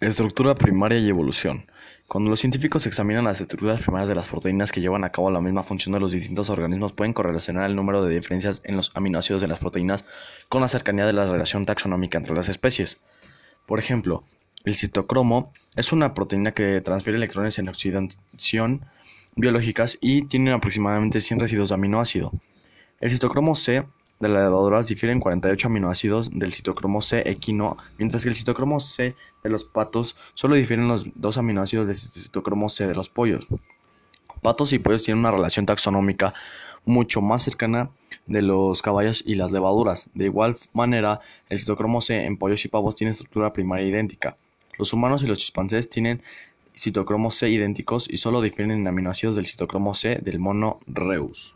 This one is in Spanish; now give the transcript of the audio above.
Estructura primaria y evolución. Cuando los científicos examinan las estructuras primarias de las proteínas que llevan a cabo la misma función de los distintos organismos, pueden correlacionar el número de diferencias en los aminoácidos de las proteínas con la cercanía de la relación taxonómica entre las especies. Por ejemplo, el citocromo es una proteína que transfiere electrones en oxidación biológicas y tiene aproximadamente 100 residuos de aminoácido. El citocromo C de las levaduras difieren 48 aminoácidos del citocromo C equino, mientras que el citocromo C de los patos solo difieren los dos aminoácidos del citocromo C de los pollos. Patos y pollos tienen una relación taxonómica mucho más cercana de los caballos y las levaduras. De igual manera, el citocromo C en pollos y pavos tiene estructura primaria idéntica. Los humanos y los chimpancés tienen citocromo C idénticos y solo difieren en aminoácidos del citocromo C del mono Reus.